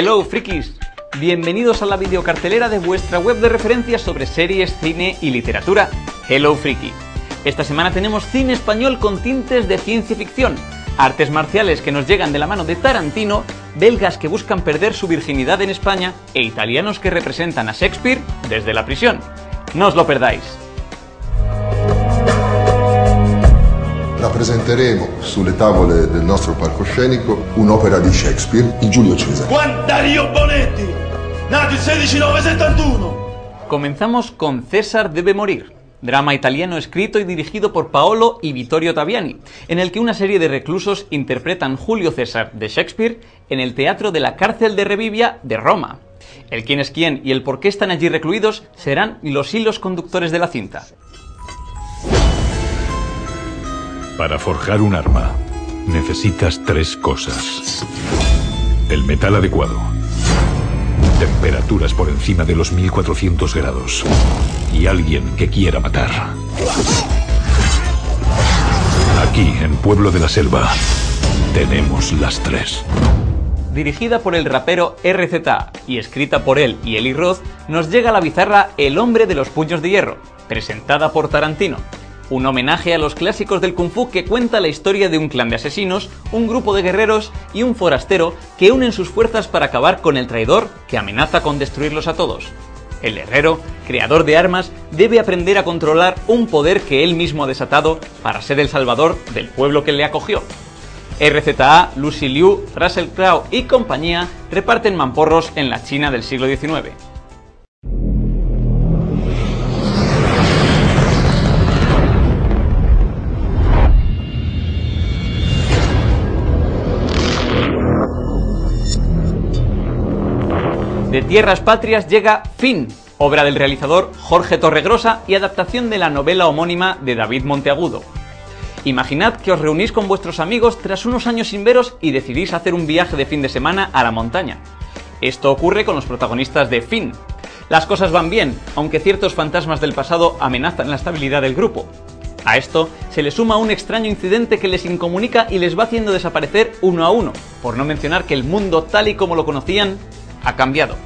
Hello frikis, bienvenidos a la videocartelera de vuestra web de referencias sobre series, cine y literatura, Hello Friki. Esta semana tenemos cine español con tintes de ciencia ficción, artes marciales que nos llegan de la mano de Tarantino, belgas que buscan perder su virginidad en España e italianos que representan a Shakespeare desde la prisión. No os lo perdáis. Rappresenteremo sulle tavole del nostro palcoscenico un'opera di Shakespeare, il Giulio Cesare. Dario Bonetti, nato il 16 971. Comenzamos con César debe morir, drama italiano escrito y dirigido por Paolo y Vittorio Taviani, en el que una serie de reclusos interpretan Julio César de Shakespeare en el teatro de la cárcel de Revivia de Roma. El quién es quién y el por qué están allí recluidos serán los hilos conductores de la cinta. Para forjar un arma, necesitas tres cosas. El metal adecuado, temperaturas por encima de los 1400 grados y alguien que quiera matar. Aquí, en Pueblo de la Selva, tenemos las tres. Dirigida por el rapero RZA y escrita por él y Eli Roth, nos llega la bizarra El hombre de los puños de hierro, presentada por Tarantino. Un homenaje a los clásicos del kung fu que cuenta la historia de un clan de asesinos, un grupo de guerreros y un forastero que unen sus fuerzas para acabar con el traidor que amenaza con destruirlos a todos. El herrero, creador de armas, debe aprender a controlar un poder que él mismo ha desatado para ser el salvador del pueblo que le acogió. RZA, Lucy Liu, Russell Crowe y compañía reparten mamporros en la China del siglo XIX. De Tierras Patrias llega Fin, obra del realizador Jorge Torregrosa y adaptación de la novela homónima de David Monteagudo. Imaginad que os reunís con vuestros amigos tras unos años sin veros y decidís hacer un viaje de fin de semana a la montaña. Esto ocurre con los protagonistas de Fin. Las cosas van bien, aunque ciertos fantasmas del pasado amenazan la estabilidad del grupo. A esto se le suma un extraño incidente que les incomunica y les va haciendo desaparecer uno a uno, por no mencionar que el mundo tal y como lo conocían ha cambiado.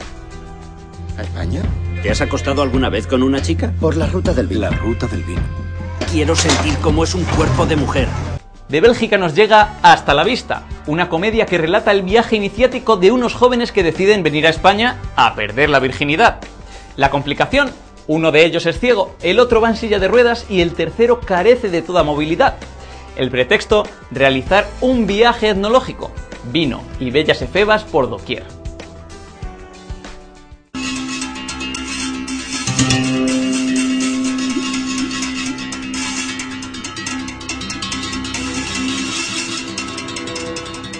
¿A España? ¿Te has acostado alguna vez con una chica? Por la ruta del vino. La ruta del vino. Quiero sentir cómo es un cuerpo de mujer. De Bélgica nos llega Hasta la Vista, una comedia que relata el viaje iniciático de unos jóvenes que deciden venir a España a perder la virginidad. La complicación, uno de ellos es ciego, el otro va en silla de ruedas y el tercero carece de toda movilidad. El pretexto, realizar un viaje etnológico, vino y bellas efebas por doquier.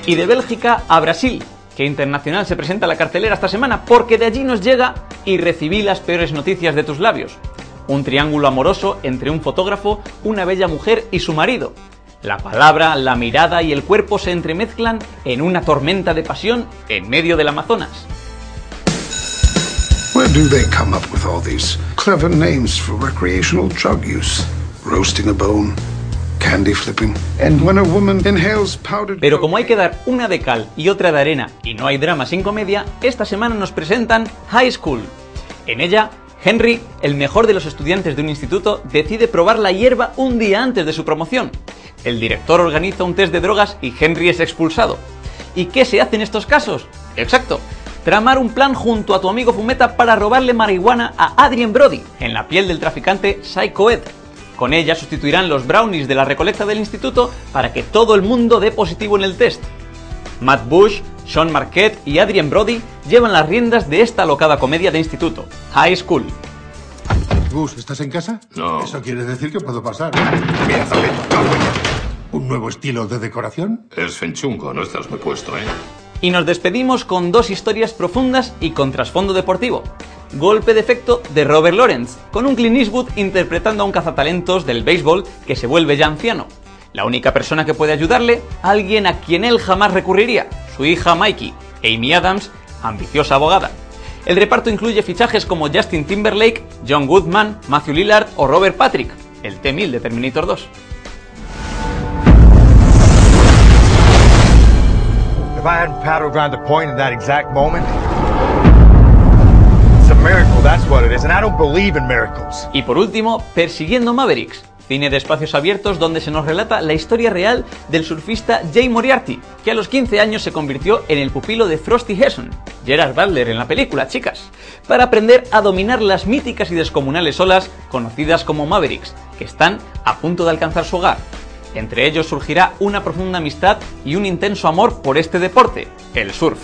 Y de Bélgica a Brasil, que Internacional se presenta a la cartelera esta semana, porque de allí nos llega y recibí las peores noticias de tus labios. Un triángulo amoroso entre un fotógrafo, una bella mujer y su marido. La palabra, la mirada y el cuerpo se entremezclan en una tormenta de pasión en medio del Amazonas. Where do they come up with all these clever names for recreational drug use? Roasting a bone, Pero como hay que dar una de cal y otra de arena y no hay drama sin comedia, esta semana nos presentan High School. En ella, Henry, el mejor de los estudiantes de un instituto, decide probar la hierba un día antes de su promoción. El director organiza un test de drogas y Henry es expulsado. ¿Y qué se hace en estos casos? Exacto, tramar un plan junto a tu amigo Fumeta para robarle marihuana a Adrien Brody en la piel del traficante Psycho Ed. Con ella sustituirán los brownies de la recolecta del instituto para que todo el mundo dé positivo en el test. Matt Bush, Sean Marquette y Adrien Brody llevan las riendas de esta alocada comedia de instituto, High School. Gus, ¿estás en casa? No. Eso quiere decir que puedo pasar. ¿Un nuevo estilo de decoración? Es fenchungo, no estás muy puesto, ¿eh? Y nos despedimos con dos historias profundas y con trasfondo deportivo. Golpe de efecto de Robert Lawrence, con un Clint Eastwood interpretando a un cazatalentos del béisbol que se vuelve ya anciano. La única persona que puede ayudarle, alguien a quien él jamás recurriría, su hija Mikey, Amy Adams, ambiciosa abogada. El reparto incluye fichajes como Justin Timberlake, John Goodman, Matthew Lillard o Robert Patrick, el T-1000 de Terminator 2. if I hadn't paddled around the point exact? Miracle, that's what it is, and I don't believe in miracles. Y por último, Persiguiendo Mavericks, cine de espacios abiertos donde se nos relata la historia real del surfista Jay Moriarty, que a los 15 años se convirtió en el pupilo de Frosty Hesson, Gerard Butler en la película, chicas, para aprender a dominar las míticas y descomunales olas conocidas como Mavericks, que están a punto de alcanzar su hogar. Entre ellos surgirá una profunda amistad y un intenso amor por este deporte, el surf.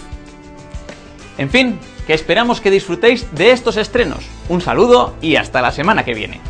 En fin, que esperamos que disfrutéis de estos estrenos. Un saludo y hasta la semana que viene.